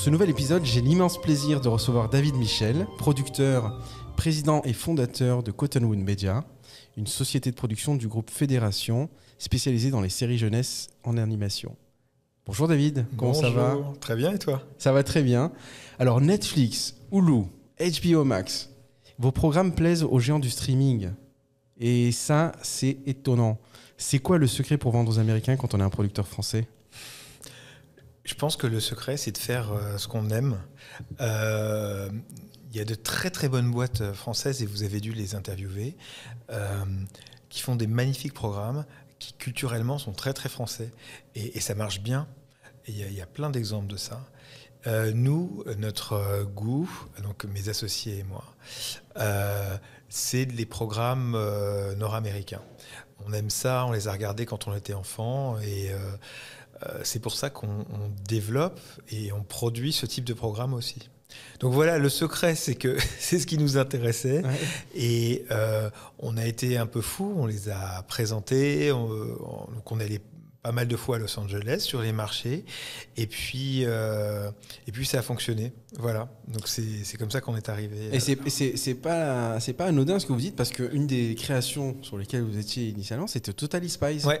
Pour ce nouvel épisode, j'ai l'immense plaisir de recevoir David Michel, producteur, président et fondateur de Cottonwood Media, une société de production du groupe Fédération spécialisée dans les séries jeunesse en animation. Bonjour David, comment ça va Très bien et toi? Ça va très bien. Alors Netflix, Hulu, HBO Max, vos programmes plaisent aux géants du streaming. Et ça, c'est étonnant. C'est quoi le secret pour vendre aux Américains quand on est un producteur français? Je pense que le secret, c'est de faire euh, ce qu'on aime. Euh, il y a de très très bonnes boîtes euh, françaises, et vous avez dû les interviewer, qui font des magnifiques programmes, qui culturellement sont très très français. Et, ça marche bien. Il y, a plein d'exemples de ça. nous, notre goût, donc mes associés et moi, c'est les programmes nord-américains. On aime ça, on les a regardés quand on était enfant et c'est pour ça qu'on développe et on produit ce type de programme aussi. Donc voilà, le secret, c'est que c'est ce qui nous intéressait. Et euh, on a été un peu fou, on les a présentés, on, donc on allait pas mal de fois à Los Angeles sur les marchés. Et puis, euh, et puis ça a fonctionné. Voilà. Donc c'est comme ça qu'on est arrivé. Et c'est pas, pas anodin ce que vous dites, parce qu'une des créations sur lesquelles vous étiez initialement, c'était Totally Spice. Ouais.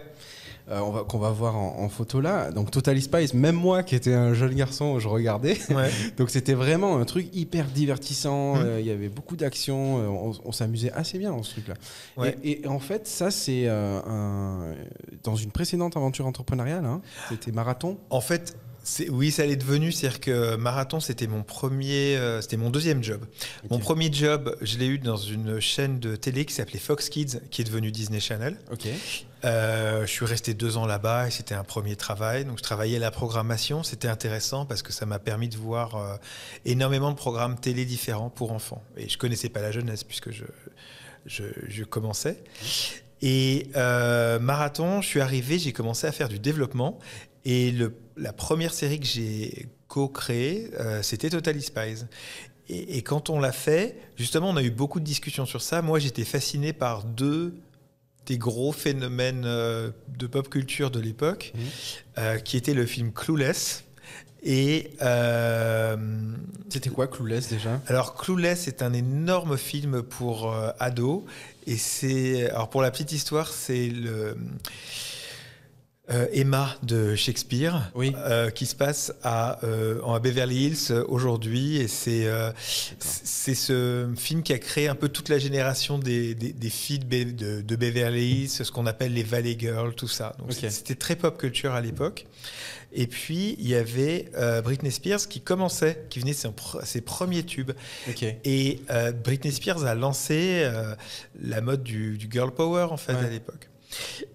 Euh, qu'on va voir en, photo là. Donc Totally Spice, même moi qui étais un jeune garçon, je regardais. Ouais. Donc c'était vraiment un truc hyper divertissant. Hum. Euh, il y avait beaucoup d'action. Euh, on, s'amusait assez bien dans ce truc-là. Ouais. Et, en fait, ça c'est dans une précédente aventure entrepreneuriale. Hein, c'était marathon. En fait, oui, ça l'est devenu. C'est-à-dire que marathon, c'était mon premier, euh, c'était mon deuxième job. Mon premier job, je l'ai eu dans une chaîne de télé qui s'appelait Fox Kids, qui est devenue Disney Channel. Ok. Euh, je suis resté deux ans là-bas et c'était un premier travail. Donc je travaillais la programmation. C'était intéressant parce que ça m'a permis de voir euh, énormément de programmes télé différents pour enfants. Et je connaissais pas la jeunesse puisque je, je, je commençais. Et marathon, je suis arrivé, j'ai commencé à faire du développement et le, la première série que j'ai co-créée, euh, c'était Totally Spies. Et, quand on l'a fait, justement, on a eu beaucoup de discussions sur ça. Moi, j'étais fasciné par deux des gros phénomènes euh, de pop culture de l'époque, mmh. euh, qui était le film Clueless. Et c'était quoi Clueless déjà? Alors Clueless est un énorme film pour ados et c'est alors pour la petite histoire c'est le euh, Emma de Shakespeare, euh, qui se passe à, euh, à Beverly Hills aujourd'hui. Et c'est c'est ce film qui a créé un peu toute la génération des, des, filles de, de, Beverly Hills, ce qu'on appelle les Valley Girls, tout ça. Donc c'était très pop culture à l'époque. Et puis il y avait Britney Spears qui commençait, qui venait ses, ses premiers tubes. Et Britney Spears a lancé la mode du, girl power en fait à l'époque.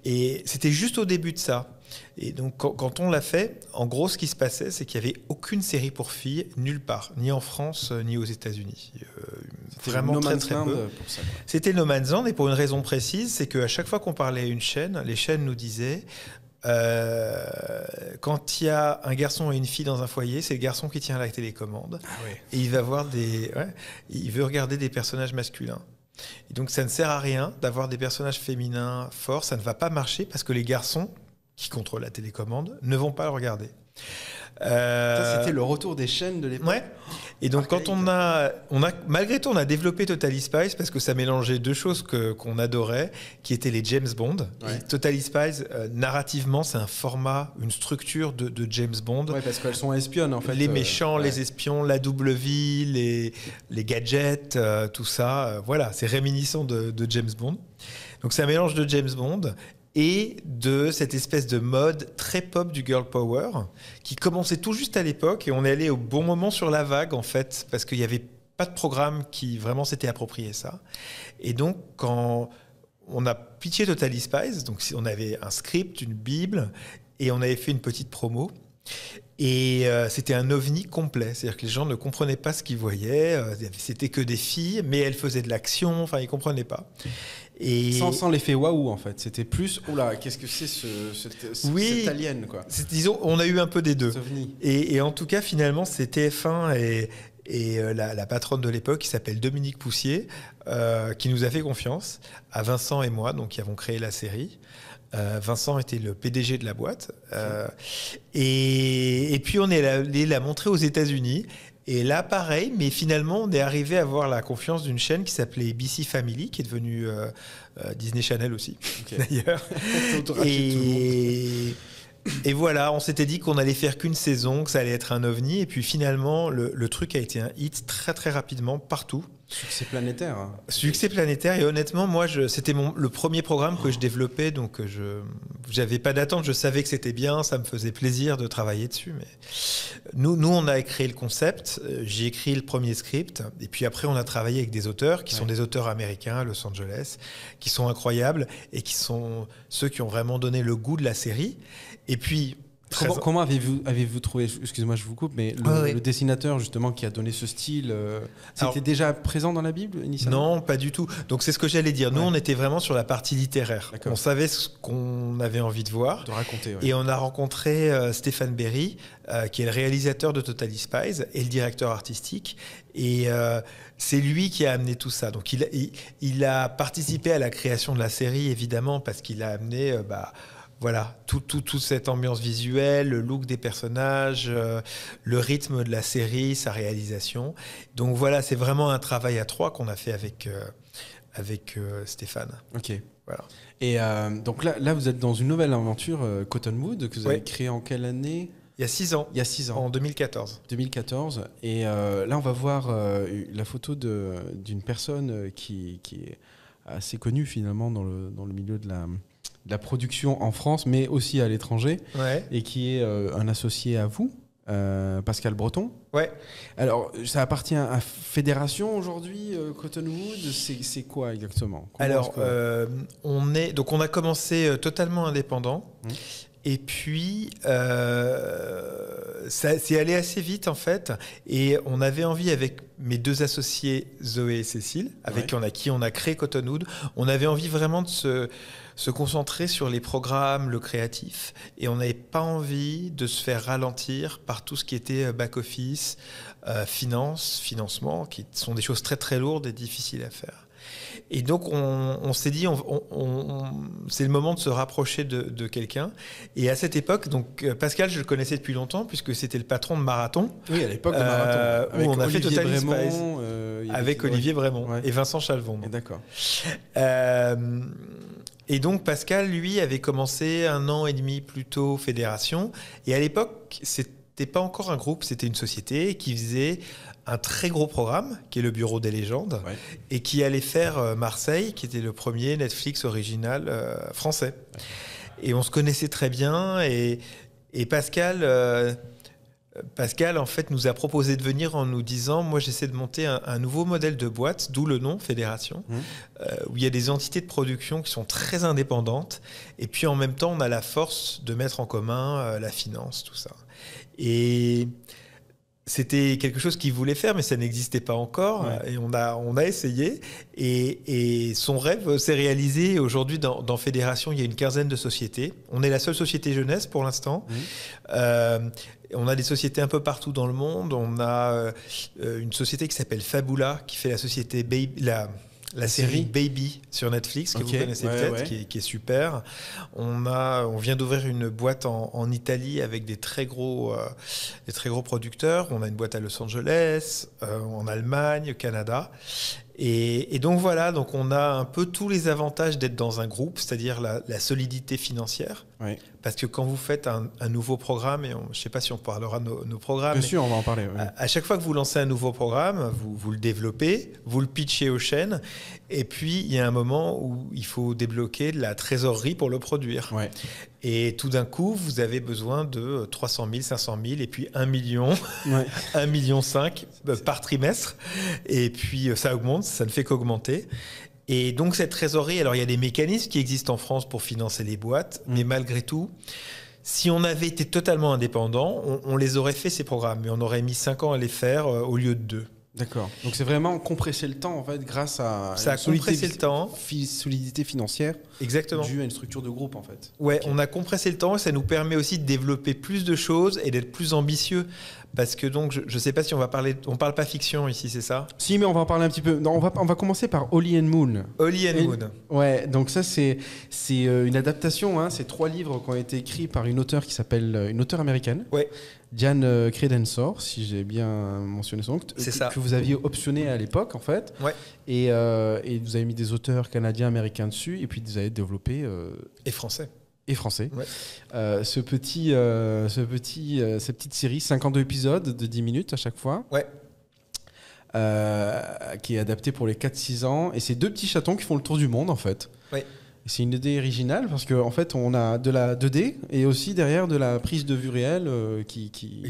Et c'était juste au début de ça. Et donc, quand, on l'a fait, en gros, ce qui se passait, c'est qu'il n'y avait aucune série pour filles nulle part, ni en France, euh, ni aux États-Unis. Euh, vraiment très, très peu. C'était No Man's Land, et pour une raison précise, c'est qu'à chaque fois qu'on parlait à une chaîne, les chaînes nous disaient euh, quand il y a un garçon et une fille dans un foyer, c'est le garçon qui tient la télécommande. Ah et il va voir des, il veut regarder des personnages masculins. Et donc ça ne sert à rien d'avoir des personnages féminins forts, ça ne va pas marcher parce que les garçons qui contrôlent la télécommande ne vont pas le regarder. Euh, c'était le retour des chaînes de l'époque. Ouais. Et donc quand on a, on a, malgré tout, on a développé Totally Spies parce que ça mélangeait deux choses que qu'on adorait, qui étaient les James Bond. Ouais. Totally Spies, euh, narrativement, c'est un format, une structure de, de James Bond. Ouais, parce qu'elles sont espionnes en fait. Les euh, méchants, les espions, la double vie, les les gadgets, tout ça. voilà, c'est réminiscent de, de James Bond. Donc c'est un mélange de James Bond et de cette espèce de mode très pop du girl power qui commençait tout juste à l'époque et on est allé au bon moment sur la vague en fait parce qu'il n'y avait pas de programme qui vraiment s'était approprié ça. Et donc quand on a pitché Totally Spies, donc on avait un script, une bible et on avait fait une petite promo. Et euh, c'était un ovni complet, c'est-à-dire que les gens ne comprenaient pas ce qu'ils voyaient, euh, c'était que des filles, mais elles faisaient de l'action, enfin ils comprenaient pas. Et sans, sans l'effet waouh en fait, c'était plus oula qu'est-ce que c'est ce, ce, oui, cette alien quoi. Disons on a eu un peu des deux. Et, et, en tout cas finalement c'était TF1 et, et euh, la, la, patronne de l'époque qui s'appelle Dominique Poussier euh, qui nous a fait confiance à Vincent et moi donc qui avons créé la série. Vincent était le PDG de la boîte. Et, et, puis on est allé la montrer aux États-Unis. Et là, pareil, mais finalement, on est arrivé à avoir la confiance d'une chaîne qui s'appelait BC Family, qui est devenue Disney Channel aussi, d'ailleurs. et, et voilà, on s'était dit qu'on allait faire qu'une saison, que ça allait être un ovni. Et puis finalement, le, truc a été un hit très très rapidement partout. Succès planétaire. Hein. Succès planétaire. Et honnêtement, moi, c'était le premier programme que je développais. Donc, je n'avais pas d'attente. Je savais que c'était bien. Ça me faisait plaisir de travailler dessus. Mais nous, nous on a créé le concept. J'ai écrit le premier script. Et puis après, on a travaillé avec des auteurs qui sont des auteurs américains à Los Angeles, qui sont incroyables et qui sont ceux qui ont vraiment donné le goût de la série. Et puis, Comment, avez-vous avez trouvé, excusez-moi je vous coupe, mais le, dessinateur justement qui a donné ce style, euh, c'était déjà présent dans la Bible initialement? Non, pas du tout. Donc c'est ce que j'allais dire. Nous, on était vraiment sur la partie littéraire. On savait ce qu'on avait envie de voir. De raconter. Et on a rencontré euh, Stéphane Berry, euh, qui est le réalisateur de Totally Spies et le directeur artistique. Et c'est lui qui a amené tout ça. Donc il, il, a participé à la création de la série, évidemment, parce qu'il a amené... Bah, voilà, tout, toute cette ambiance visuelle, le look des personnages, euh, le rythme de la série, sa réalisation. Donc voilà, c'est vraiment un travail à trois qu'on a fait avec, euh, avec euh, Stéphane. Ok. Voilà. Et donc là, là, vous êtes dans une nouvelle aventure, Cottonwood, que vous avez créée en quelle année? Il y a six ans. Il y a six ans. En 2014. 2014. Et là, on va voir la photo d'une personne qui, qui, est assez connue finalement dans le, dans le milieu de la, la production en France, mais aussi à l'étranger, et qui est euh, un associé à vous, euh, Pascal Breton. Ouais. Alors, ça appartient à Fédération aujourd'hui, euh, Cottonwood? C'est quoi exactement? Alors, on est donc on a commencé totalement indépendant. Mmh. Et puis, ça c'est allé assez vite en fait. Et on avait envie avec mes deux associés, Zoé et Cécile, avec qui, on a, qui on a créé Cottonwood, on avait envie vraiment de se se concentrer sur les programmes, le créatif, et on n'avait pas envie de se faire ralentir par tout ce qui était euh, back-office, euh, finance, financement, qui sont des choses très très lourdes et difficiles à faire. Et donc, on, s'est dit, c'est le moment de se rapprocher de, quelqu'un. Et à cette époque, donc euh, Pascal, je le connaissais depuis longtemps, puisque c'était le patron de Marathon. Oui, à l'époque de Marathon. où on a fait Total Vraiment, avec Olivier Brémond et Vincent Chalvon. D'accord. Et donc Pascal, lui, avait commencé un an et demi plus tôt fédération. Et à l'époque, c'était pas encore un groupe, c'était une société qui faisait un très gros programme, qui est le Bureau des légendes, et qui allait faire euh, Marseille, qui était le premier Netflix original euh, français. Et on se connaissait très bien. Et, Pascal... Euh, Pascal, en fait, nous a proposé de venir en nous disant Moi, j'essaie de monter un, nouveau modèle de boîte, d'où le nom Fédération, mmh. euh, où il y a des entités de production qui sont très indépendantes. Et puis, en même temps, on a la force de mettre en commun euh, la finance, tout ça. Et c'était quelque chose qu'il voulait faire, mais ça n'existait pas encore. Et on a, on a essayé. Et, son rêve s'est réalisé. Aujourd'hui, dans, Fédération, il y a une quinzaine de sociétés. On est la seule société jeunesse pour l'instant. Mmh. Euh, on a des sociétés un peu partout dans le monde. On a euh, une société qui s'appelle Fabula, qui fait la société Baby, la, la série Baby sur Netflix, que vous connaissez peut-être, qui, est super. On, a, on vient d'ouvrir une boîte en, Italie avec des très, gros, euh, des très gros producteurs. On a une boîte à Los Angeles, euh, en Allemagne, au Canada. Et, donc voilà, donc on a un peu tous les avantages d'être dans un groupe, c'est-à-dire la, solidité financière. Parce que quand vous faites un, nouveau programme, et je ne sais pas si on parlera de nos, programmes. Bien sûr, on va en parler. À, chaque fois que vous lancez un nouveau programme, vous, vous le développez, vous le pitchez aux chaînes, et puis il y a un moment où il faut débloquer de la trésorerie pour le produire. Et tout d'un coup, vous avez besoin de 300 000, 500 000 et puis 1 million, 1 million 5 euh, par trimestre. Et puis euh, ça augmente, ça ne fait qu'augmenter. Et donc cette trésorerie, alors il y a des mécanismes qui existent en France pour financer les boîtes, mm. mais malgré tout, si on avait été totalement indépendant, on, les aurait fait ces programmes, mais on aurait mis 5 ans à les faire euh, au lieu de 2. D'accord. Donc c'est vraiment compresser le temps en fait grâce à ça a compressé le temps, solidité financière. Exactement. Dû à une structure de groupe en fait. Ouais, on a compressé le temps et ça nous permet aussi de développer plus de choses et d'être plus ambitieux parce que donc je ne sais pas si on va parler, on parle pas fiction ici, c'est ça? Si, mais on va en parler un petit peu. Non, on va on va commencer par Holly and Moon. Holly and Moon. Ouais, donc ça c'est c'est euh, une adaptation. Hein, c'est trois livres qui ont été écrits par une auteure qui s'appelle une auteure américaine. Ouais. Diane Credensor, si j'ai bien mentionné son nom. C'est ça. Que vous aviez optionné à l'époque, en fait. Ouais. Et, et, vous avez mis des auteurs canadiens, américains dessus, et puis vous avez développé. et français et français. Euh, ce petit, euh, ce petit, euh, cette petite série, 52 épisodes de 10 minutes à chaque fois. Ouais. qui est adapté pour les 4-6 ans. Et c'est deux petits chatons qui font le tour du monde, en fait. Ouais. C'est une idée originale parce qu'en en fait, on a de la 2D et aussi derrière de la prise de vue réelle qui, qui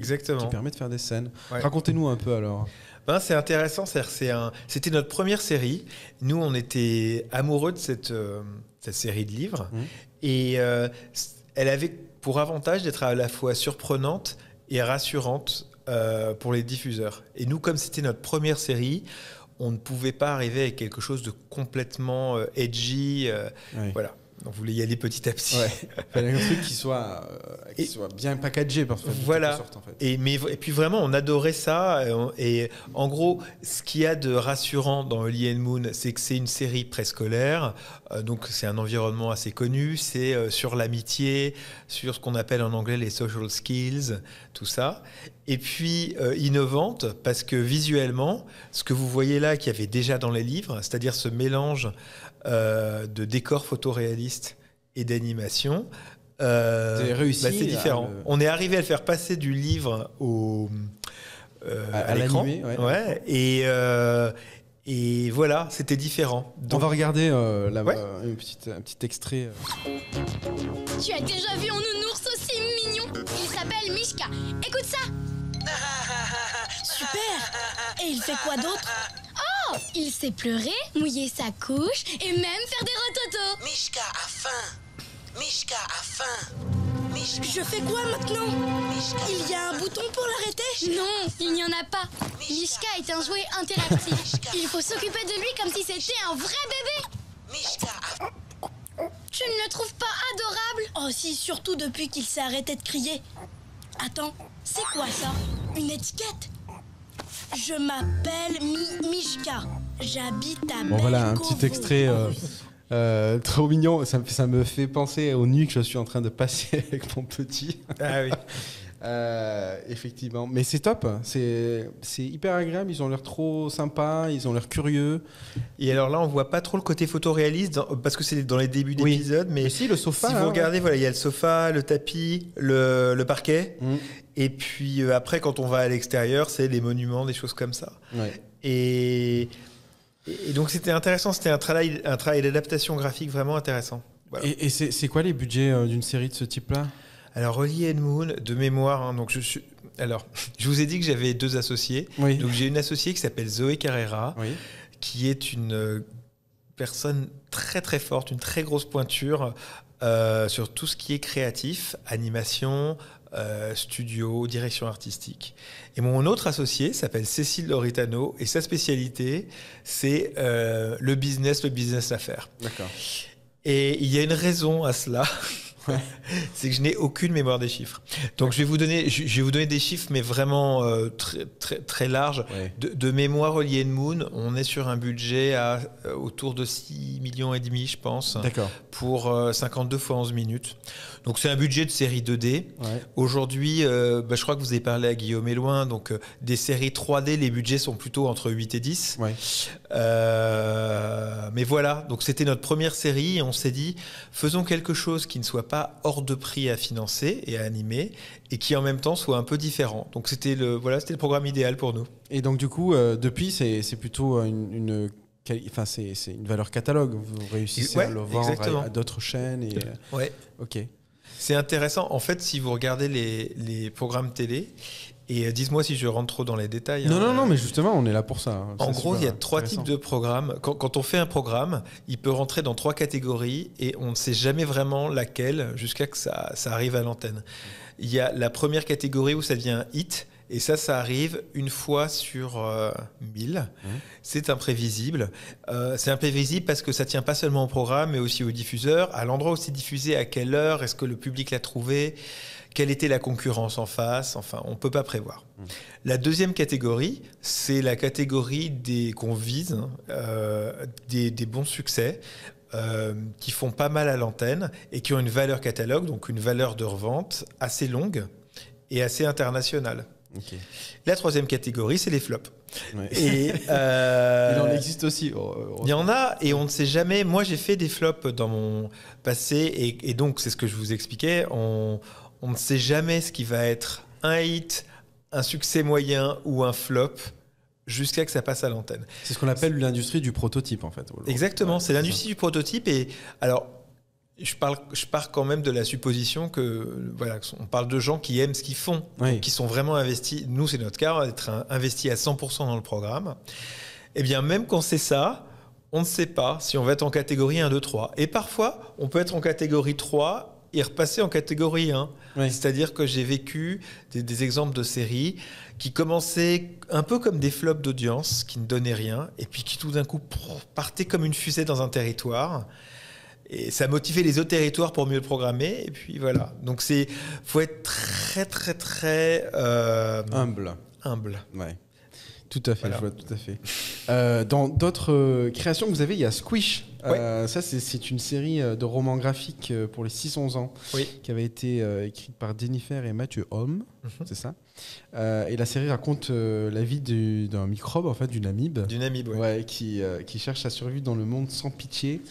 permet de faire des scènes. Racontez-nous un peu alors. Ben, c'est intéressant, c'était notre première série. Nous, on était amoureux de cette, cette série de livres. Mmh. Et euh, elle avait pour avantage d'être à la fois surprenante et rassurante euh, pour les diffuseurs. Et nous, comme c'était notre première série, on ne pouvait pas arriver avec quelque chose de complètement euh, edgy. Voilà. On voulait y aller petit à petit. Ouais. fallait un truc qui soit, euh, qui soit bien packagé. Parce voilà. en fait. et, mais, et puis vraiment, on adorait ça. Et, en gros, ce qu'il y a de rassurant dans Holly and Moon, c'est que c'est une série préscolaire. Euh, donc c'est un environnement assez connu. C'est euh, sur l'amitié, sur ce qu'on appelle en anglais les social skills, tout ça. Et puis innovante parce que visuellement, ce que vous voyez là, qu'il y avait déjà dans les livres, c'est-à-dire ce mélange euh, de décors photoréalistes et d'animation. Euh, réussi. Bah, c'est différent. On est arrivé à le faire passer du livre au euh, à, l'écran. Ouais. Et et voilà, c'était différent. On va regarder là un petit extrait. Tu as déjà vu un nounours aussi mignon s'appelle Mishka. Écoute ça. Super. Et il fait quoi d'autre? Oh Il sait pleurer, mouiller sa couche et même faire des rototos. Mishka a faim. Mishka a faim. Je fais quoi maintenant? Il y a un bouton pour l'arrêter? Non, il n'y en a pas. Mishka est un jouet interactif. Il faut s'occuper de lui comme si c'était un vrai bébé. Mishka a... Tu ne le trouves pas adorable? Oh si, surtout depuis qu'il s'est arrêté de crier. Attends, c'est quoi ça? Une étiquette? Je m'appelle Mishka. J'habite à Bon voilà, un petit extrait euh, euh, trop mignon. Ça me, ça me fait penser aux nuits que je suis en train de passer avec mon petit. Ah oui. Euh, effectivement. Mais c'est top. C'est hyper agréable. Ils ont l'air trop sympas. Ils ont l'air curieux. Et alors là, on voit pas trop le côté photoréaliste parce que c'est dans les débuts d'épisode. Mais, si, le sofa. Si vous regardez, voilà, il y a le sofa, le tapis, le, le parquet. Mm. Et puis euh, après, quand on va à l'extérieur, c'est les monuments, des choses comme ça. Et, et, donc c'était intéressant. C'était un travail, un travail d'adaptation graphique vraiment intéressant. Et, c'est quoi les budgets euh, d'une série de ce type-là? Alors, Holly and Moon, de mémoire, hein, donc je suis. Alors, je vous ai dit que j'avais deux associés. Donc, j'ai une associée qui s'appelle Zoé Carrera, qui est une euh, personne très très forte, une très grosse pointure euh, sur tout ce qui est créatif, animation, euh, studio, direction artistique. Et mon autre associé s'appelle Cécile Loritano et sa spécialité, c'est le business, le business affaires. D'accord. Et il y a une raison à cela. c'est que je n'ai aucune mémoire des chiffres. Donc je vais vous donner, je vais vous donner des chiffres, mais vraiment euh, très, très, très larges. De, mémoire Holly Moon, on est sur un budget à euh, autour de 6 millions et demi, je pense, pour 52 euh, fois 11 minutes. Donc c'est un budget de série 2D. Aujourd'hui, bah, je crois que vous avez parlé à Guillaume Eloin, donc des séries 3D, les budgets sont plutôt entre 8 et 10. mais voilà, donc c'était notre première série et on s'est dit, faisons quelque chose qui ne soit pas hors de prix à financer et à animer et qui en même temps soit un peu différent. Donc c'était le, voilà, c'était le programme idéal pour nous. Et donc du coup, euh, depuis, c'est, plutôt une, enfin, c'est, une valeur catalogue. Vous réussissez à le vendre à, d'autres chaînes. Et, euh, ouais. Ok. C'est intéressant. En fait, si vous regardez les, les programmes télé, et euh, dis-moi si je rentre trop dans les détails. Non, non, non, mais justement, on est là pour ça. Hein. En gros, il y a trois types de programmes. Quand, on fait un programme, il peut rentrer dans trois catégories et on ne sait jamais vraiment laquelle jusqu'à que ça, ça arrive à l'antenne. Il y a la première catégorie où ça devient hit. Et ça, ça arrive une fois sur euh, mille. Mmh. C'est imprévisible. Euh, c'est imprévisible parce que ça tient pas seulement au programme, mais aussi au diffuseur, à l'endroit où c'est diffusé, à quelle heure, est-ce que le public l'a trouvé? Quelle était la concurrence en face, enfin, on ne peut pas prévoir. La deuxième catégorie, c'est la catégorie des qu'on vise, hein, euh, des, des bons succès. euh, qui font pas mal à l'antenne et qui ont une valeur catalogue, donc une valeur de revente assez longue et assez internationale. La troisième catégorie, c'est les flops. Ouais. Et euh, Il en existe aussi. oh, il y en a et on ne sait jamais. Moi, j'ai fait des flops dans mon passé et, et donc c'est ce que je vous expliquais. On, on ne sait jamais ce qui va être un hit, un succès moyen ou un flop jusqu'à que ça passe à l'antenne. C'est ce qu'on appelle l'industrie du prototype, en fait. Exactement, Ouais, c'est l'industrie du prototype et alors. Je, parle, je pars quand même de la supposition que voilà, on parle de gens qui aiment ce qu'ils font, Oui. qui sont vraiment investis. Nous, c'est notre cas, être un- investi à 100% dans le programme. Eh bien, même quand c'est ça, on ne sait pas si on va être en catégorie 1, 2, 3. Et parfois, on peut être en catégorie 3 et repasser en catégorie 1. Oui. C'est-à-dire que j'ai vécu des, des exemples de séries qui commençaient un peu comme des flops d'audience, qui ne donnaient rien, et puis qui tout d'un coup partaient comme une fusée dans un territoire. Et ça motivait les autres territoires pour mieux le programmer. Et puis voilà. Donc c'est, faut être très très très euh, Humble. humble. Ouais. Tout à fait, Voilà. je vois tout à fait. Euh, dans d'autres euh, créations que vous avez, il y a Squish. Euh, ça, c'est- une série de romans graphiques pour les 6-11 ans Oui. qui avait été écrite par Jennifer et Mathieu Holm. Mhm. C'est ça. Et la série raconte la vie du- d'un microbe, en fait, d'une amibe, D'une amie, ouais. ouais, qui, qui cherche à survivre dans le monde sans pitié.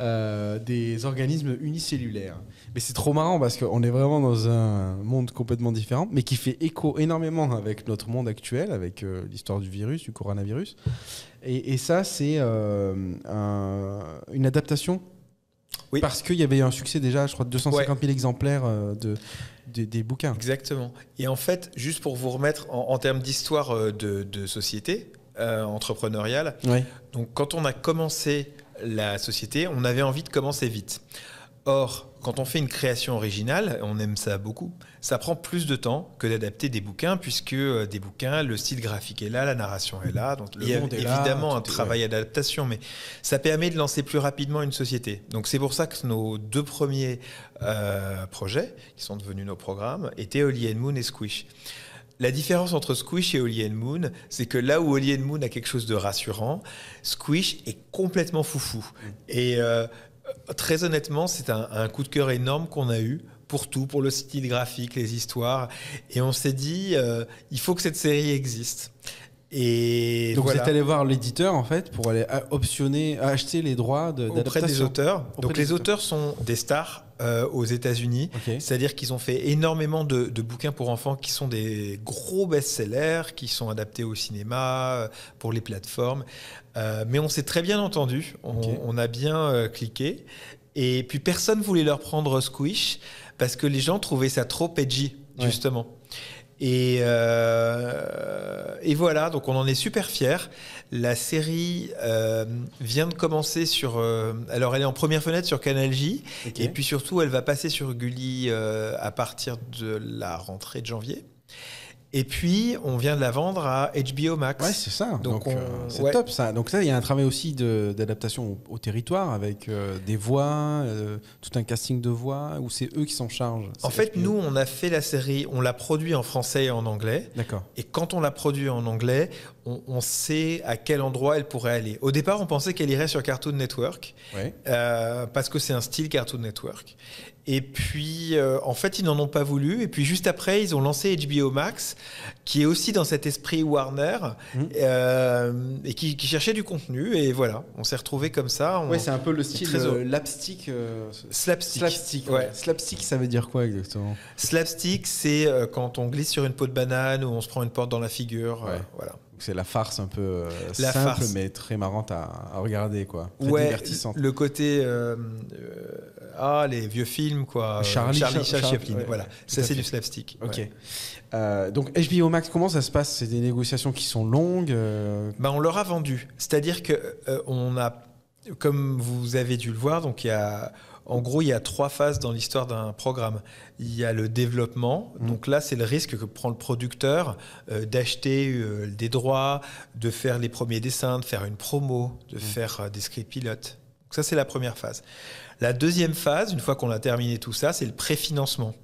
Euh, des organismes unicellulaires. Mais c'est trop marrant parce qu'on est vraiment dans un monde complètement différent, mais qui fait écho énormément avec notre monde actuel, avec euh, l'histoire du virus, du coronavirus. Et, et ça, c'est euh, un- une adaptation? Oui. Parce qu'il y avait un succès déjà, je crois, de 250 000 exemplaires de, des- bouquins. Exactement. Et en fait, juste pour vous remettre en, en termes d'histoire de, de société entrepreneuriale, donc quand on a commencé la société, on avait envie de commencer vite. Or, quand on fait une création originale, on aime ça beaucoup, ça prend plus de temps que d'adapter des bouquins, puisque euh, des bouquins, le style graphique est là, la narration est là, donc Le il y a là, évidemment un travail d'adaptation, mais ça permet de lancer plus rapidement une société. Donc c'est pour ça que nos deux premiers euh, projets, qui sont devenus nos programmes, étaient Holly and Moon et Squish. La différence entre Squish et Holly and Moon, c'est que là où Holly and Moon a quelque chose de rassurant, Squish est complètement foufou. Et euh, très honnêtement, c'est un, un coup de cœur énorme qu'on a eu pour tout, pour le style graphique, les histoires. Et on s'est dit, euh, il faut que cette série existe. Et Donc vous êtes allé voir l'éditeur en fait pour aller a- optionner, acheter les droits de- auprès des auteurs. Auprès Donc des les auteurs sont des stars euh, aux États-Unis. C'est-à-dire qu'ils ont fait énormément de, de bouquins pour enfants qui sont des gros best-sellers, qui sont adaptés au cinéma, euh, pour les plateformes. Euh, mais on s'est très bien entendu, on, a bien euh, cliqué. Et puis personne voulait leur prendre Squish parce que les gens trouvaient ça trop edgy, Ouais. Et, euh, et voilà, donc on en est super fiers. La série euh, vient de commencer sur. euh, alors, elle est en première fenêtre sur Canal J. Et puis surtout, elle va passer sur Gulli à partir de la rentrée de janvier. Et puis, on vient de la vendre à HBO Max. Ouais, c'est ça. Donc Donc, on- euh, c'est ouais. top ça. Donc ça, il y a un travail aussi d'adaptation au, au territoire avec euh, des voix, euh, tout un casting de voix, où c'est eux qui s'en chargent. en fait, HBO. nous, on a fait la série, on l'a produit en français et en anglais. D'accord. Et quand on l'a produit en anglais, on, on sait à quel endroit elle pourrait aller. Au départ, on pensait qu'elle irait sur Cartoon Network, Ouais. euh, parce que c'est un style Cartoon Network. Et puis, euh, en fait, ils n'en ont pas voulu. Et puis, juste après, ils ont lancé HBO Max, qui est aussi dans cet esprit Warner, Mhm. euh, et qui, qui cherchait du contenu. Et voilà, on s'est retrouvé comme ça. Ouais, c'est un peu le style euh, lapstick. euh, Slapstick. slapstick. Ouais. ouais. Slapstick, ça veut dire quoi exactement? Slapstick, c'est quand on glisse sur une peau de banane ou on se prend une porte dans la figure. Ouais. voilà. C'est la farce un peu La simple, farce. mais très marrante à, à regarder, quoi. Très Ouais, divertissante. le côté euh, ah les vieux films quoi. euh, Charlie Charlie, Cha- Cha- Cha- Chaplin. ouais, voilà, ça c'est du slapstick. Ok. ouais. Euh, donc HBO Max, comment ça se passe? C'est des négociations qui sont longues. Bah, on leur a vendu. C'est-à-dire que on a, comme vous avez dû le voir, donc il y a, en gros, il y a trois phases dans l'histoire d'un programme. Il y a le développement. Mhm. Donc là, c'est le risque que prend le producteur euh, d'acheter euh, des droits, de faire les premiers dessins, de faire une promo, de faire euh, des scripts pilotes. Donc ça, c'est la première phase. La deuxième phase, une fois qu'on a terminé tout ça, c'est le préfinancement.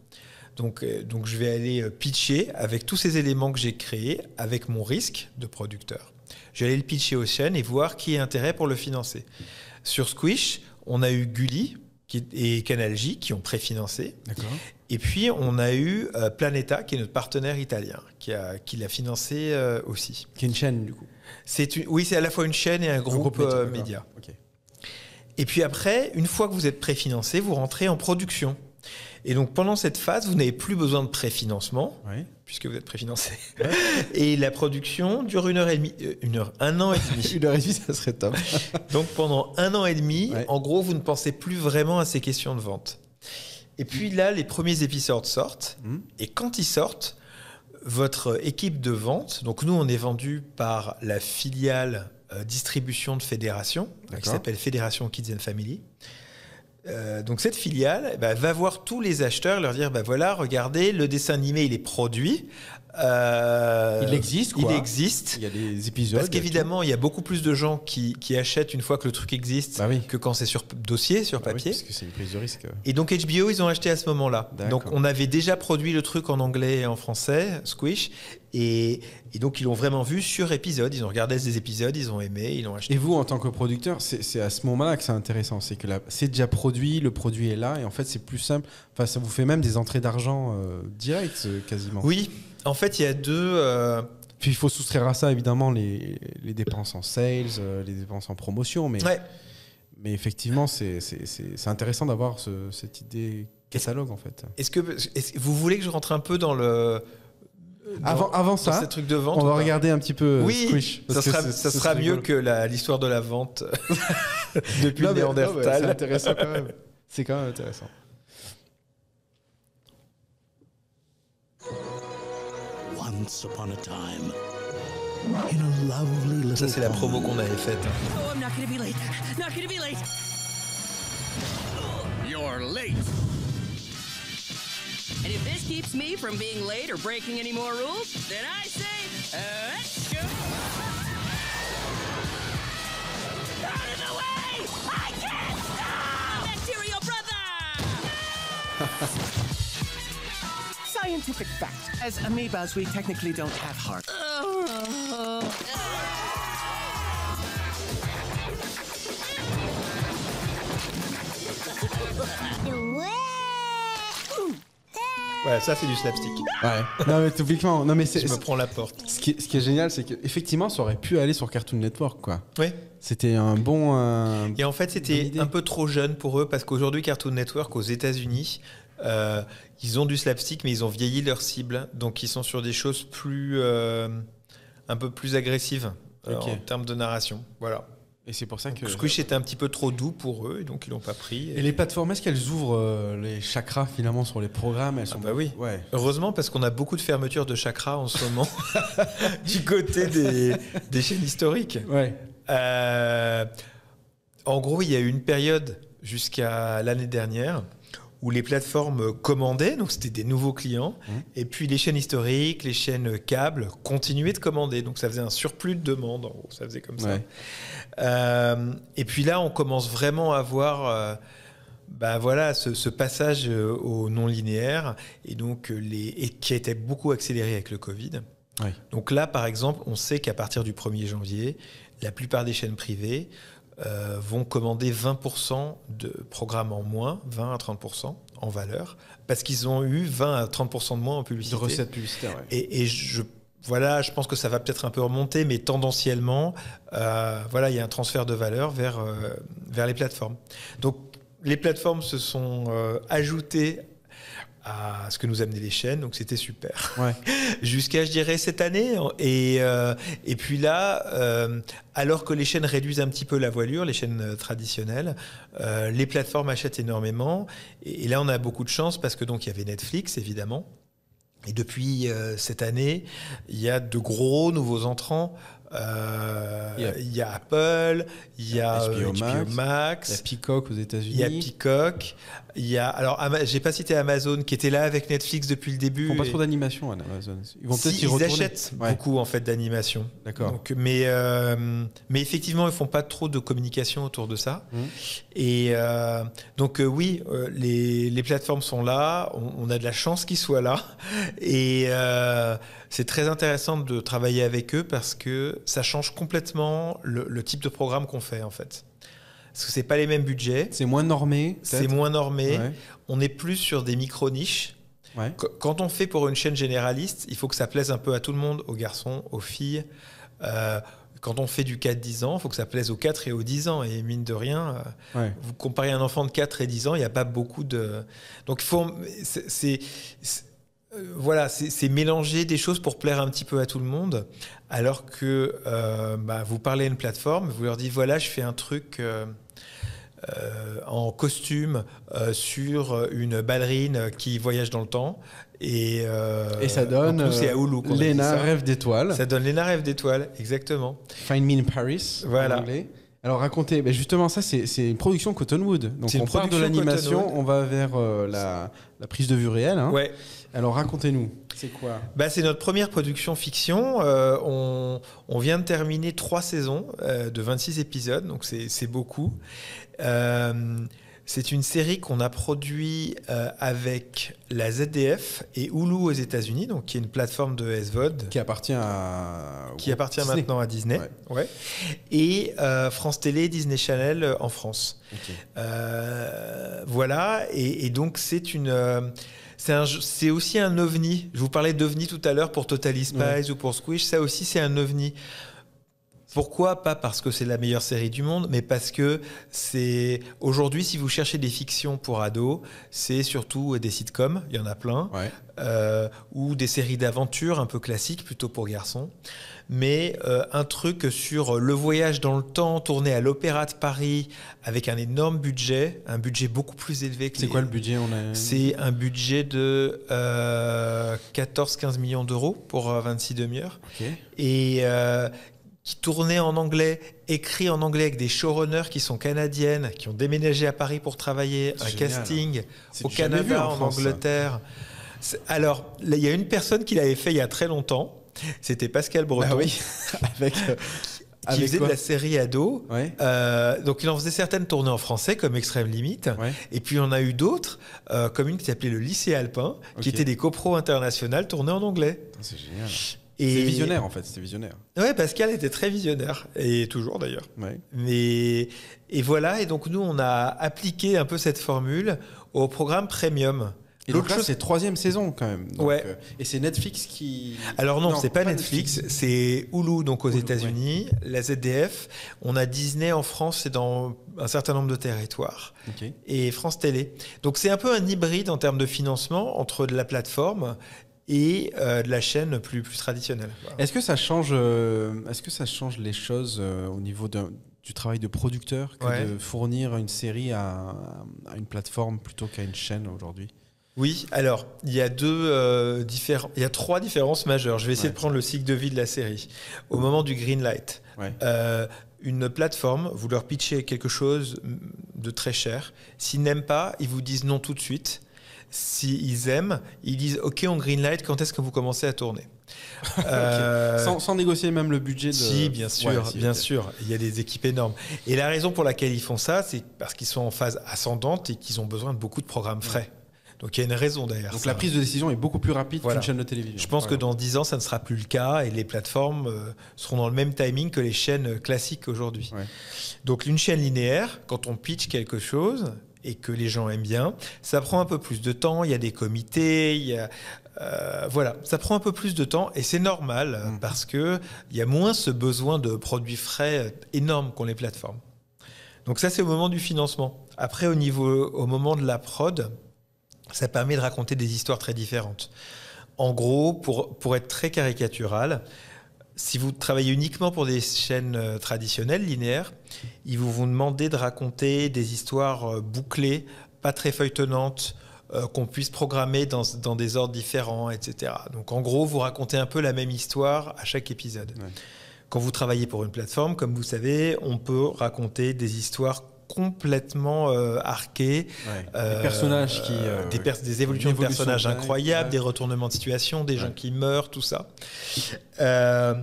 Donc, euh, donc je vais aller euh, pitcher avec tous ces éléments que j'ai créés, avec mon risque de producteur. Je vais aller le pitcher aux chaînes et voir qui a intérêt pour le financer. Sur Squish, on a eu Gulli et Canal J qui ont préfinancé. D'accord. Et puis, on a eu euh, Planeta, qui est notre partenaire italien, qui, a, qui l'a financé aussi. Qui est une chaîne, du coup. Une, oui, c'est à la fois une chaîne et un groupe, d'accord. média. Ok. Et puis après, une fois que vous êtes préfinancé, vous rentrez en production. Et donc, pendant cette phase, vous n'avez plus besoin de préfinancement, puisque vous êtes préfinancé. et la production dure une heure et demie, euh, une heure, un an et demi. Une heure et demie, ça serait top. Donc pendant un an et demi, Ouais. en gros, vous ne pensez plus vraiment à ces questions de vente. Et puis là, les premiers épisodes sortent. Mhm. Et quand ils sortent, votre équipe de vente, donc nous, on est vendu par la filiale euh, distribution de Fédération, qui s'appelle Fédération Kids and Family. Euh, donc cette filiale eh ben, va voir tous les acheteurs, leur dire, bah voilà, regardez, le dessin animé, il est produit. Euh, Il existe, Il quoi. existe. Il y a des épisodes. Parce qu'évidemment, il y a beaucoup plus de gens qui, qui achètent une fois que le truc existe Bah oui. que quand c'est sur dossier, sur Bah oui, papier. parce que c'est une prise de risque. Et donc HBO, ils ont acheté à ce moment-là. Donc on avait déjà produit le truc en anglais et en français, Squish, et, et donc ils l'ont vraiment vu sur épisode. Ils ont regardé des épisodes, ils ont aimé, ils l'ont acheté. Et vous, en tant que producteur, c'est à ce moment-là que c'est intéressant. C'est que c'est déjà produit, le produit est là, et en fait, c'est plus simple. Enfin, ça vous fait même des entrées d'argent euh, directes, euh, quasiment. Oui, en fait, il y a deux. euh, Puis il faut soustraire à ça, évidemment, les, les dépenses en sales, euh, les dépenses en promotion. Mais, ouais. mais effectivement, c'est intéressant d'avoir ce- cette idée catalogue, en fait. Est-ce que vous voulez que je rentre un peu dans le Avant, ça, ces trucs de vente on va regarder un petit peu euh, Oui, Squish. ça sera, ça mieux rigolo. que l'histoire de la vente depuis Non, C'est intéressant quand même. C'est quand même intéressant. Once upon a time, in a lovely little Ça, c'est la promo qu'on avait faite. Oh, I'm not gonna be late. Not gonna be late. You're late. And if this keeps me from being late or breaking any more rules, then I say, uh, let's go. Out of the way! I can't stop! Bacterial brother! Scientific fact. As amoebas, we technically don't have hearts. Voilà, ça, c'est du slapstick. Ouais. non, mais typiquement, non, mais c'est. Je me prends la porte. Ce qui, est, ce qui est génial, c'est qu'effectivement, ça aurait pu aller sur Cartoon Network, quoi. Oui. C'était un bon. euh, Et en fait, c'était un peu trop jeune pour eux parce qu'aujourd'hui, Cartoon Network aux États-Unis, euh, ils ont du slapstick, mais ils ont vieilli leur cible. Donc, ils sont sur des choses plus. euh, un peu plus agressives en termes de narration. Voilà. Et c'est pour ça que. Squish était un petit peu trop doux pour eux, et donc ils l'ont pas pris. Et les plateformes, est-ce qu'elles ouvrent euh, les chakras finalement sur les programmes? Elles sont. bah oui. Ouais. Heureusement, parce qu'on a beaucoup de fermetures de chakras en ce moment du côté des, des chaînes historiques. Ouais. Euh, en gros, il y a eu une période jusqu'à l'année dernière où les plateformes commandaient, donc c'était des nouveaux clients, et puis les chaînes historiques, les chaînes câbles continuaient de commander, donc ça faisait un surplus de demandes, en gros, ça faisait comme ça. Euh, et puis là, on commence vraiment à voir euh, bah voilà, ce, ce passage euh, au non linéaire, et donc euh, les, et qui a été beaucoup accéléré avec le Covid. Donc là, par exemple, on sait qu'à partir du 1er janvier, la plupart des chaînes privées euh, vont commander 20% de programmes en moins, 20 à 30% en valeur, parce qu'ils ont eu 20 à 30% de moins en De publicité. recettes publicitaires, ouais. Et, et je, voilà, je pense que ça va peut-être un peu remonter, mais tendanciellement, euh, voilà, il y a un transfert de valeur vers, euh, vers les plateformes. Donc, les plateformes se sont ajoutées à ce que nous amenaient les chaînes, donc c'était super. Ouais. Jusqu'à, je dirais, cette année. Et, euh, et puis là, euh, alors que les chaînes réduisent un petit peu la voilure, les chaînes euh, traditionnelles, euh, les plateformes achètent énormément. Et, et là, on a beaucoup de chance parce que donc il y avait Netflix, évidemment. Et depuis cette année, il y a de gros nouveaux entrants Euh, Il y a- Il y a Apple, il y a HBO HBO Max, Max, Il y a Peacock aux États-Unis. il y a Peacock, il y a alors j'ai pas cité Amazon qui était là avec Netflix depuis le début. Ils font pas trop d'animation à Amazon. Ils vont Si, peut-être ils retourner. achètent Ouais. beaucoup en fait d'animation. D'accord. Mais, euh, mais effectivement, ils font pas trop de communication autour de ça. Mhm. Et euh, donc, euh, oui, les, les plateformes sont là. On, on a de la chance qu'ils soient là. Et c'est très intéressant de travailler avec eux parce que ça change complètement le, le type de programme qu'on fait en fait. Parce que c'est pas les mêmes budgets. C'est moins normé. C'est moins normé. Ouais. On est plus sur des micro-niches. Ouais. Qu- Quand on fait pour une chaîne généraliste, il faut que ça plaise un peu à tout le monde, aux garçons, aux filles. Euh, quand on fait du 4-10 ans, il faut que ça plaise aux 4 et aux 10 ans. Et mine de rien, euh, Ouais. vous comparez un enfant de 4 et 10 ans, il n'y a pas beaucoup de... Donc il faut... c'est- euh, voilà, c'est mélanger des choses pour plaire un petit peu à tout le monde, alors que euh, bah, vous parlez à une plateforme, vous leur dites voilà, je fais un truc euh, en costume sur une ballerine qui voyage dans le temps, et, Et ça donne. Hulu qu'on a dit Lena ça. rêve d'étoiles. Ça donne Léna rêve d'étoiles, exactement. Find Me in Paris. Voilà. En anglais. Alors racontez, ben justement ça c'est une production Cottonwood. Donc on part de l'animation, on va vers euh, la, la prise de vue réelle. hein. Ouais. Alors racontez-nous, c'est quoi? Bah, c'est notre première production fiction. Euh, on, on vient de terminer trois saisons euh, de 26 épisodes, donc c'est beaucoup. Euh, c'est une série qu'on a produit euh, avec la ZDF et Hulu aux États-Unis, donc qui est une plateforme de SVOD Qui appartient à. qui appartient Disney. maintenant à Disney, Ouais. ouais. et euh, France Télé, Disney Channel en France. Euh, voilà, et, et donc c'est une. C'est aussi un ovni. Je vous parlais d'ovni tout à l'heure pour Totally Spies Ouais. ou pour Squish. Ça aussi, c'est un ovni. Pourquoi Pas parce que c'est la meilleure série du monde, mais parce que c'est aujourd'hui, si vous cherchez des fictions pour ados, c'est surtout des sitcoms. Il y en a plein Ouais. euh, ou des séries d'aventures un peu classiques, plutôt pour garçons. Mais euh, un truc sur le voyage dans le temps, tourné à l'Opéra de Paris, avec un énorme budget, un budget beaucoup plus élevé que C'est les- quoi le budget a... C'est un budget de euh, 14-15 millions d'euros pour euh, 26 demi-heures. Et euh, qui tournait en anglais, écrit en anglais avec des showrunners qui sont canadiennes, qui ont déménagé à Paris pour travailler, un génial. casting au Canada, en en, France, ça. Angleterre. Alors, il y a une personne qui l'avait fait il y a très longtemps. C'était Pascal Breton, Bah oui. Avec. euh, qui avec faisait de la série ado. Ouais. Euh, donc, il en faisait certaines tournées en français, comme Extrême Limite. Ouais. Et puis, on a eu d'autres, euh, comme une qui s'appelait le Lycée Alpin, qui étaient des copros internationales tournées en anglais. Putain, C'est génial. Et C'est visionnaire en fait, c'est visionnaire. Ouais, Pascal était très visionnaire, et toujours d'ailleurs. Ouais. Mais, et voilà, et donc nous, on a appliqué un peu cette formule au programme Premium. Et L'autre donc là, chose- c'est troisième saison quand même. Donc, Ouais. euh, et c'est Netflix qui. Alors non, Non, c'est pas, pas Netflix, Netflix. c'est Hulu, donc aux États-Unis, la ZDF. On a Disney en France et dans un certain nombre de territoires. Et France Télé. Donc c'est un peu un hybride en termes de financement entre de la plateforme et euh, de la chaîne plus, plus traditionnelle. Voilà. Est-ce que ça change euh, Est-ce que ça change les choses euh, au niveau du travail de producteur que Ouais. de fournir une série à, à une plateforme plutôt qu'à une chaîne aujourd'hui? Oui, alors il y a deux euh, différents, il y a trois différences majeures. Je vais essayer Ouais. de prendre le cycle de vie de la série. Au moment du green light, Ouais. euh, une plateforme, vous leur pitchez quelque chose de très cher. S'ils n'aiment pas, ils vous disent non tout de suite. S'ils aiment, ils disent OK, on green light. Quand est-ce que vous commencez à tourner Euh, sans, sans négocier même le budget de. si, bien sûr, Ouais, si, bien sûr. Il y a des équipes énormes. Et la raison pour laquelle ils font ça, c'est parce qu'ils sont en phase ascendante et qu'ils ont besoin de beaucoup de programmes frais. Donc il y a une raison derrière Donc ça. la prise de décision est beaucoup plus rapide Voilà. qu'une chaîne de télévision. Je pense que dans 10 ans, ça ne sera plus le cas et les plateformes euh, seront dans le même timing que les chaînes classiques aujourd'hui. Ouais. Donc une chaîne linéaire, quand on pitch quelque chose et que les gens aiment bien, ça prend un peu plus de temps, il y a des comités, il y a... euh, voilà, ça prend un peu plus de temps et c'est normal Mhm. parce que il y a moins ce besoin de produits frais euh, énormes qu'ont les plateformes. Donc ça, c'est au moment du financement. Après, au niveau, au moment de la prod, ça permet de raconter des histoires très différentes. En gros, pour, pour être très caricatural, si vous travaillez uniquement pour des chaînes euh, traditionnelles, linéaires, ils vont vous demander de raconter des histoires euh, bouclées, pas très feuilletonnantes, euh, qu'on puisse programmer dans, dans des ordres différents, etc. Donc en gros, vous racontez un peu la même histoire à chaque épisode. Ouais. Quand vous travaillez pour une plateforme, comme vous savez, on peut raconter des histoires complètement euh, arquées. Ouais. des personnages qui. euh, des, pers- des évolutions de personnages de- incroyables, ouais. des retournements de situation, des gens qui meurent, tout ça. Euh,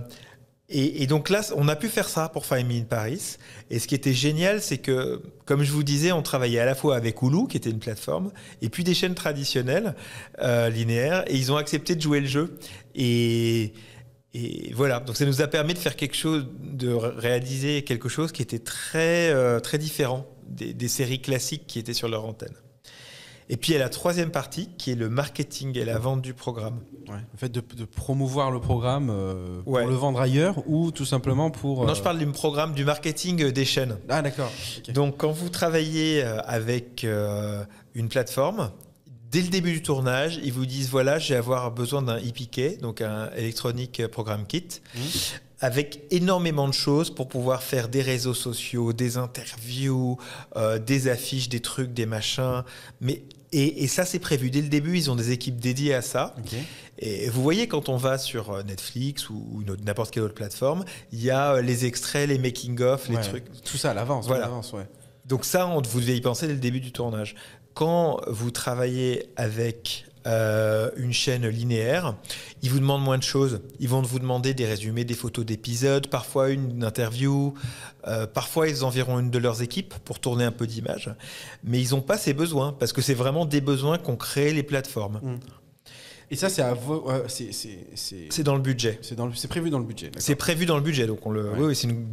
et, et donc là, on a pu faire ça pour Find Me in Paris. Et ce qui était génial, c'est que, comme je vous disais, on travaillait à la fois avec Hulu, qui était une plateforme, et puis des chaînes traditionnelles, euh, linéaires, et ils ont accepté de jouer le jeu. Et, et voilà, donc ça nous a permis de faire quelque chose, de ré- réaliser quelque chose qui était très, euh, très différent des, des séries classiques qui étaient sur leur antenne. Et puis il y a la troisième partie, qui est le marketing et la vente du programme. Ouais. Le fait de, de promouvoir le programme euh, Ouais. pour le vendre ailleurs ou tout simplement pour. Non, euh, je parle du programme du marketing euh, des chaînes. Ah, d'accord. Donc, quand vous travaillez avec une plateforme, dès le début du tournage, ils vous disent voilà, je vais avoir besoin d'un EPK, donc un Electronic Program Kit, Mhm. avec énormément de choses pour pouvoir faire des réseaux sociaux, des interviews, euh, des affiches, des trucs, des machins. Mais et, et ça, c'est prévu dès le début. Ils ont des équipes dédiées à ça. Et vous voyez, quand on va sur euh, Netflix ou, n'importe quelle autre plateforme, il y a euh, les extraits, les making-of, les Ouais. trucs. Tout ça à l'avance. Voilà. à l'avance, ouais. Donc ça, on, vous devez y penser dès le début du tournage. Quand vous travaillez avec euh, une chaîne linéaire, ils vous demandent moins de choses. Ils vont vous demander des résumés, des photos d'épisodes, parfois une interview, euh, parfois ils enverront une de leurs équipes pour tourner un peu d'images. Mais ils n'ont pas ces besoins, parce que c'est vraiment des besoins qu'ont créé les plateformes. Et ça, c'est à dans le budget. c'est prévu dans le budget. C'est prévu dans le budget, donc on le. Ouais. Oui, c'est une,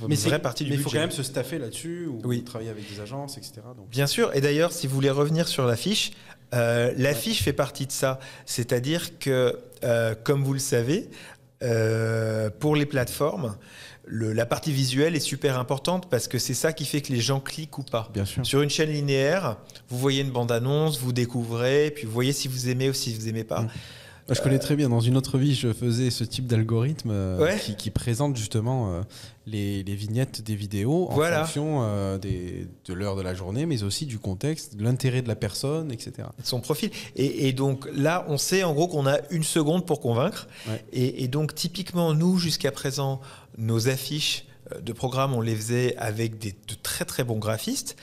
vraie partie du Mais il budget. faut quand même se staffer là-dessus ou Oui. travailler avec des agences, etc. Donc. Bien sûr, et d'ailleurs, si vous voulez revenir sur l'affiche, euh, l'affiche fait partie de ça. C'est-à-dire que, euh, comme vous le savez, euh, pour les plateformes, le- la partie visuelle est super importante parce que c'est ça qui fait que les gens cliquent ou pas. Bien sûr. Sur une chaîne linéaire, vous voyez une bande-annonce, vous découvrez, puis vous voyez si vous aimez ou si vous aimez pas. Mm. Moi, je connais très bien. Dans une autre vie, je faisais ce type d'algorithme euh, Ouais. qui, qui présente justement euh, les, les vignettes des vidéos en Voilà. fonction euh, des, de l'heure de la journée, mais aussi du contexte, de l'intérêt de la personne, etc. son profil. Et, et donc là, on sait en gros qu'on a une seconde pour convaincre. Ouais. Et, et donc typiquement, nous, jusqu'à présent, nos affiches de programme, on les faisait avec des, de très très bons graphistes,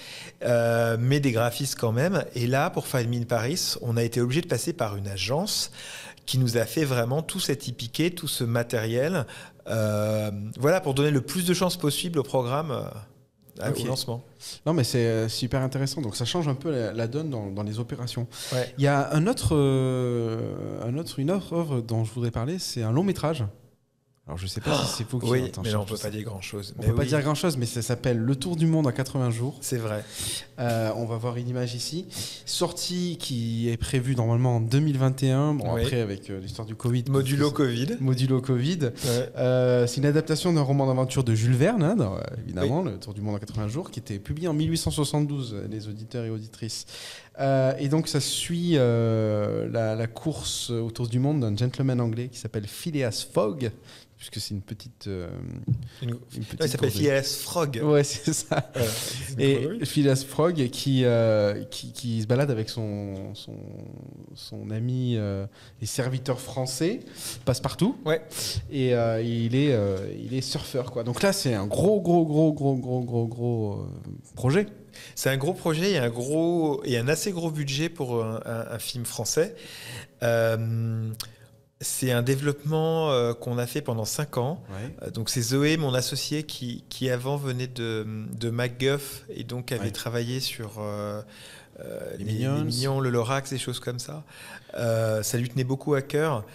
euh, mais des graphistes quand même. Et là, pour Find Me in Paris, on a été obligé de passer par une agence qui nous a fait vraiment tout cet IPK, tout ce matériel, euh, voilà, pour donner le plus de chances possible au programme euh, à- Ok. au lancement. Non, mais c'est euh, super intéressant. Donc, ça change un peu la, la donne dans, dans les opérations. Ouais. Il y a un autre, euh, un autre, une autre œuvre dont je voudrais parler, c'est un long métrage. Alors, je sais pas si c'est vous qui Oui, mais on peut pas dire grand-chose. On Mais peut pas dire grand chose, mais ça s'appelle Le Tour du Monde en 80 jours. C'est vrai. Euh, on va voir une image ici. Sortie qui est prévue normalement en 2021. Bon, Oui. après, avec euh, l'histoire du Covid. Modulo Covid. Modulo Covid. Ouais. Euh, c'est une adaptation d'un roman d'aventure de Jules Verne, hein, euh, évidemment, Le Tour du Monde en 80 jours, qui était publié en 1872, euh, les auditeurs et auditrices. Euh, et donc, ça suit euh, la, la course autour du monde d'un gentleman anglais qui s'appelle Phileas Fogg, puisque c'est une petite. euh, Une- une petite Ouais, il s'appelle Phileas Frog. Ouais, c'est ça. Voilà. Et. Phileas Frog qui, euh, qui, qui se balade avec son, son, son ami euh, et serviteur français, passe partout. Ouais. Et il, est, il est surfeur. Quoi. Donc là, c'est un gros, gros, gros, gros, gros, gros, gros projet. C'est un gros projet et un, gros, et un assez gros budget pour un, un- un film français. Euh, c'est un développement euh, qu'on a fait pendant 5 ans. Euh, Donc c'est Zoé, mon associé, qui, qui avant venait de, de MacGuff et donc avait Ouais. travaillé sur euh, euh, Les les, Minions. les Mignons, le Lorax, des choses comme ça. Euh, ça lui tenait beaucoup à cœur.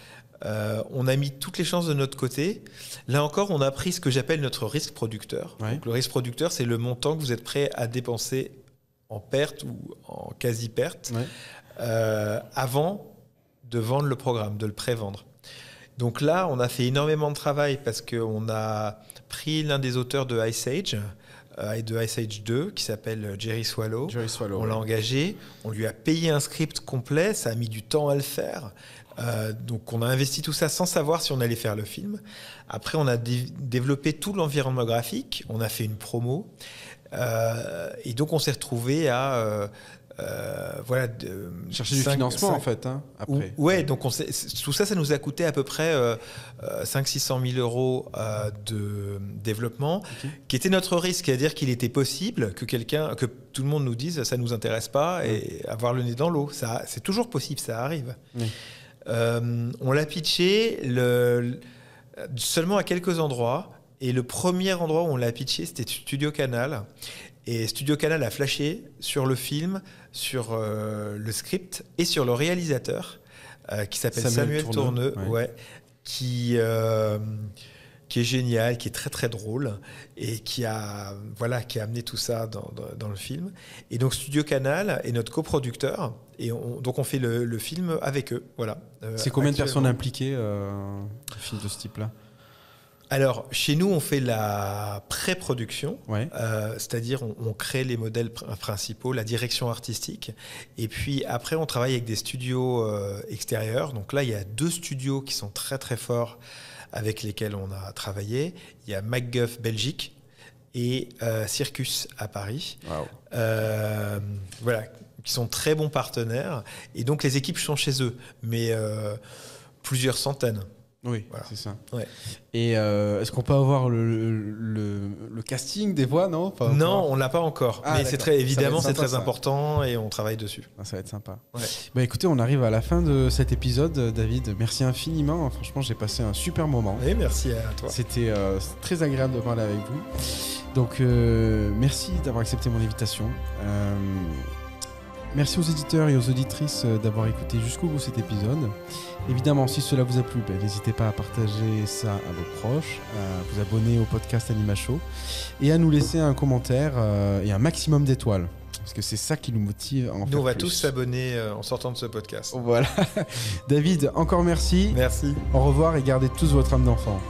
Euh, on a mis toutes les chances de notre côté. Là encore, on a pris ce que j'appelle notre risque producteur. Ouais. Donc, le risque producteur, c'est le montant que vous êtes prêt à dépenser en perte ou en quasi-perte Ouais. euh, avant de vendre le programme, de le pré-vendre. Donc là, on a fait énormément de travail parce qu'on a pris l'un des auteurs de Ice Age euh, et de Ice Age 2 qui s'appelle Jerry Swallow. Jerry Swallow. On l'a engagé, on lui a payé un script complet, ça a mis du temps à le faire. Euh, donc on a investi tout ça sans savoir si on allait faire le film. Après, on a dé- développé tout l'environnement graphique, on a fait une promo. Euh, et donc on s'est retrouvé à euh, euh, voilà, de Chercher du cinq- financement, en fait, hein, après. Ou- Ouais, donc on tout ça, ça nous a coûté à peu près euh, 500-600 000 euros euh, de développement, qui était notre risque, c'est-à-dire qu'il était possible que quelqu'un, que tout le monde nous dise ça nous intéresse pas et avoir le nez dans l'eau. Ça, c'est toujours possible, ça arrive. Oui. Euh, on l'a pitché le- le- seulement à quelques endroits. Et le premier endroit où on l'a pitché, c'était Studio Canal. Et Studio Canal a flashé sur le film, sur euh, le script et sur le réalisateur, euh, qui s'appelle Samuel Samuel, Tourneux, Tourneux, ouais. ouais, qui, euh, qui est génial, qui est très très drôle et qui a, voilà, qui a amené tout ça dans, dans- dans le film. Et donc Studio Canal est notre coproducteur. Et on- donc on fait le, le film avec eux. Voilà. Euh, C'est combien de personnes impliquées, euh, un film de ce type-là? Alors, chez nous, on fait la pré-production, Ouais. euh, c'est-à-dire on, on crée les modèles pr- principaux, la direction artistique, et puis après, on travaille avec des studios euh, extérieurs. Donc là, il y a deux studios qui sont très très forts avec lesquels on a travaillé. Il y a MacGuff Belgique et euh, Circus à Paris. Euh, voilà, qui sont très bons partenaires. Et donc les équipes sont chez eux, mais euh, plusieurs centaines. Oui, Voilà. c'est ça. Ouais. Et euh, est-ce qu'on peut avoir le, le, le casting des voix, non? Pas non, on l'a pas encore. Ah, mais c'est très évidemment c'est très ça. important et on travaille dessus. Ah, ça va être sympa. Ouais. Bah écoutez, on arrive à la fin de cet épisode, David. Merci infiniment. Franchement, j'ai passé un super moment. Et merci à toi. C'était euh, très agréable de parler avec vous. Donc, euh, merci d'avoir accepté mon invitation. Merci aux éditeurs et aux auditrices euh, d'avoir écouté jusqu'au bout cet épisode. Évidemment, si cela vous a plu, ben, n'hésitez pas à partager ça à vos proches, à vous abonner au podcast Anima Show et à nous laisser un commentaire euh, et un maximum d'étoiles. Parce que c'est ça qui nous motive à en Nous faire on va plus. tous s'abonner euh, en sortant de ce podcast. Voilà. David, encore merci. Merci. Au revoir et gardez tous votre âme d'enfant.